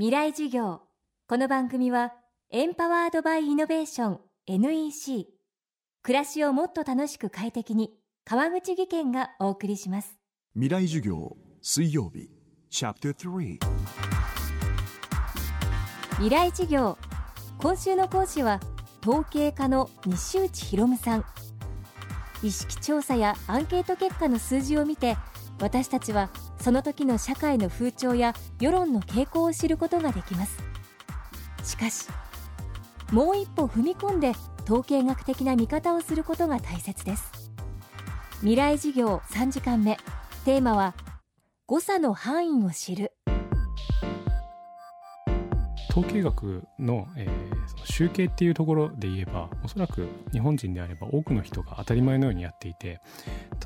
未来授業。この番組はエンパワードバイイノベーション NEC 暮らしをもっと楽しく快適に川口義賢がお送りします。未来授業水曜日チャプター3未来授業。今週の講師は統計家の西内博夢さん。意識調査やアンケート結果の数字を見て私たちはその時の社会の風潮や世論の傾向を知ることができます。しかしもう一歩踏み込んで統計学的な見方をすることが大切です。未来事業3時間目。テーマは誤差の範囲を知る。統計学の,、えー、その集計っていうところで言えばおそらく日本人であれば多くの人が当たり前のようにやっていて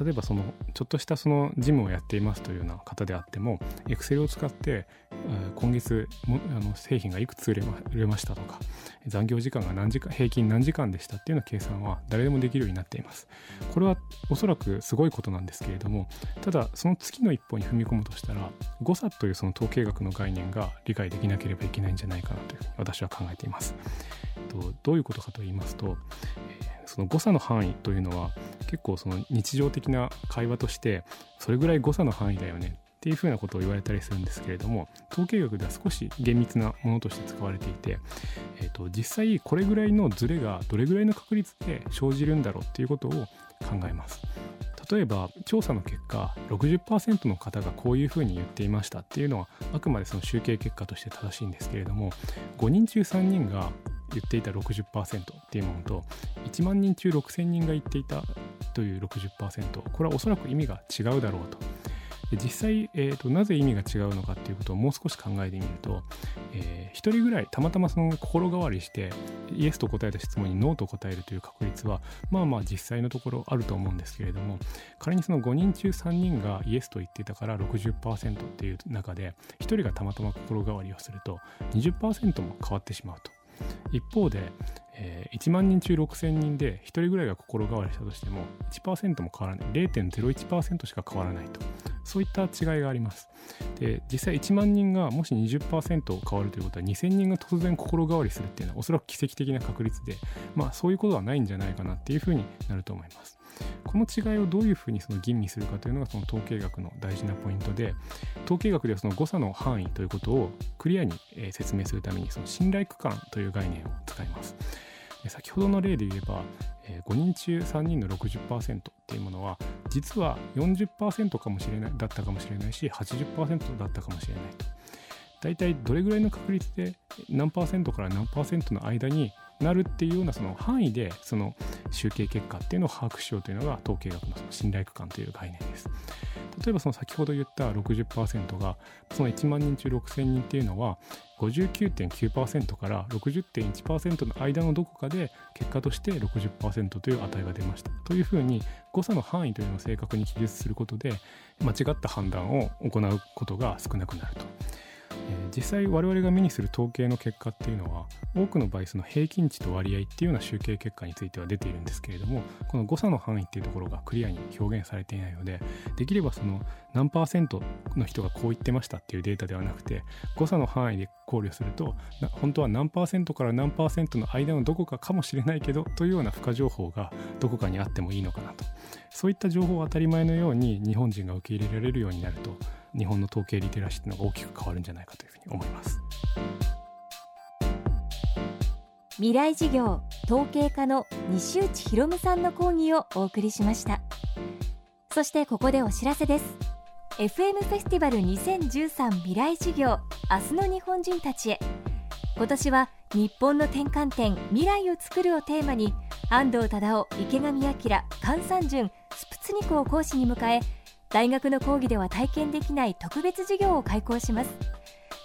例えばそのちょっとしたその事務をやっていますというような方であってもエクセルを使って今月もあの製品がいくつ売れま売れましたとか残業時間が何時間平均何時間でしたっていうような計算は誰でもできるようになっています。これはおそらくすごいことなんですけれどもただその次の一歩に踏み込むとしたら誤差というその統計学の概念が理解できなければいけないんじゃないかなというふうに私は考えています。どういうことかと言いますと、え、その誤差の範囲というのは結構その日常的な会話としてそれぐらい誤差の範囲だよねっていうふうなことを言われたりするんですけれども統計学では少し厳密なものとして使われていて、えーと、実際これぐらいのズレがどれぐらいの確率で生じるんだろうっていうことを考えます。例えば調査の結果60%の方がこういうふうに言っていましたっていうのはあくまでその集計結果として正しいんですけれども5人中3人が言っていた60%っていうものと1万人中6,000人が言っていたという60%これはおそらく意味が違うだろうと。実際、えーと、なぜ意味が違うのかっていうことをもう少し考えてみると、えー、1人ぐらいたまたまその心変わりしてイエスと答えた質問にノーと答えるという確率はまあまあ実際のところあると思うんですけれども仮にその5人中3人がイエスと言っていたから60%っていう中で1人がたまたま心変わりをすると20%も変わってしまうと。一方で、えー、1万人中6000人で1人ぐらいが心変わりしたとしても1%も変わらない。0.01%しか変わらないと。そういった違いがあります。で実際1万人がもし20%変わるということは2000人が突然心変わりするっていうのはおそらく奇跡的な確率でまあそういうことはないんじゃないかなっていうふうになると思います。この違いをどういうふうにその吟味するかというのがその統計学の大事なポイントで統計学ではその誤差の範囲ということをクリアに説明するためにその信頼区間という概念を使います。先ほどの例で言えば5人中3人の60%っていうものは実は40%かもしれないだったかもしれないし80%だったかもしれないと。大体どれぐらいの確率で何パーセントから何パーセントの間になるっていうようなその範囲でその集計結果っていうのを把握しようというのが統計学のその信頼区間という概念です。例えばその先ほど言った60%がその1万人中6000人っていうのは59.9%から60.1%の間のどこかで結果として60%という値が出ましたというふうに誤差の範囲というのを正確に記述することで間違った判断を行うことが少なくなると。え、実際我々が目にする統計の結果っていうのは多くの場合その平均値と割合っていうような集計結果については出ているんですけれどもこの誤差の範囲っていうところがクリアに表現されていないのでできればその何パーセントの人がこう言ってましたっていうデータではなくて誤差の範囲で考慮すると本当は何パーセントから何パーセントの間のどこかかもしれないけどというような付加情報がどこかにあってもいいのかなと。そういった情報を当たり前のように日本人が受け入れられるようになると日本の統計リテラシーというのが大きく変わるんじゃないかというふうに思います。未来事業統計家の西内博夢さんの講義をお送りしました。そしてここでお知らせです。FM フェスティバル2013未来事業明日の日本人たちへ。今年は日本の転換点未来を作るをテーマに安藤忠雄池上彰菅三淳スプツニクを講師に迎え大学の講義では体験できない特別授業を開講します。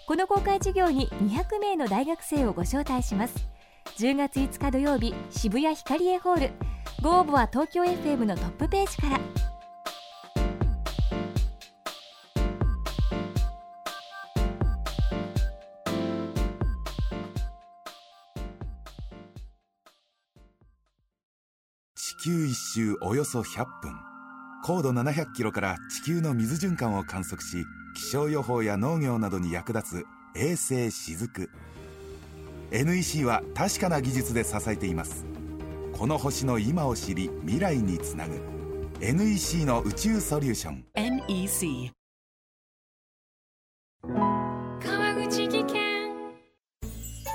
この公開授業に200名の大学生をご招待します。10月5日土曜日渋谷ヒカリエホール。ご応募は東京 FM のトップページから。球一周およそ100分。高度700キロから地球の水循環を観測し気象予報や農業などに役立つ衛星しずく。NEC は確かな技術で支えています。この星の今を知り未来につなぐ。NEC の宇宙ソリューション。NEC 川口技研。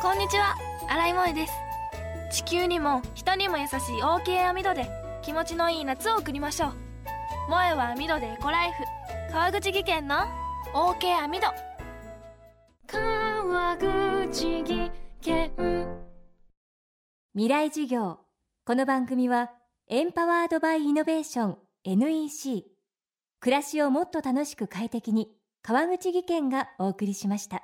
こんにちは。新井萌です地球にも人にも優しい OK 網戸で気持ちのいい夏を送りましょう。萌えは網戸でエコライフ。川口技研の OK 網戸。川口技研。未来授業。この番組はエンパワードバイイノベーション NEC 暮らしをもっと楽しく快適に川口義賢がお送りしました。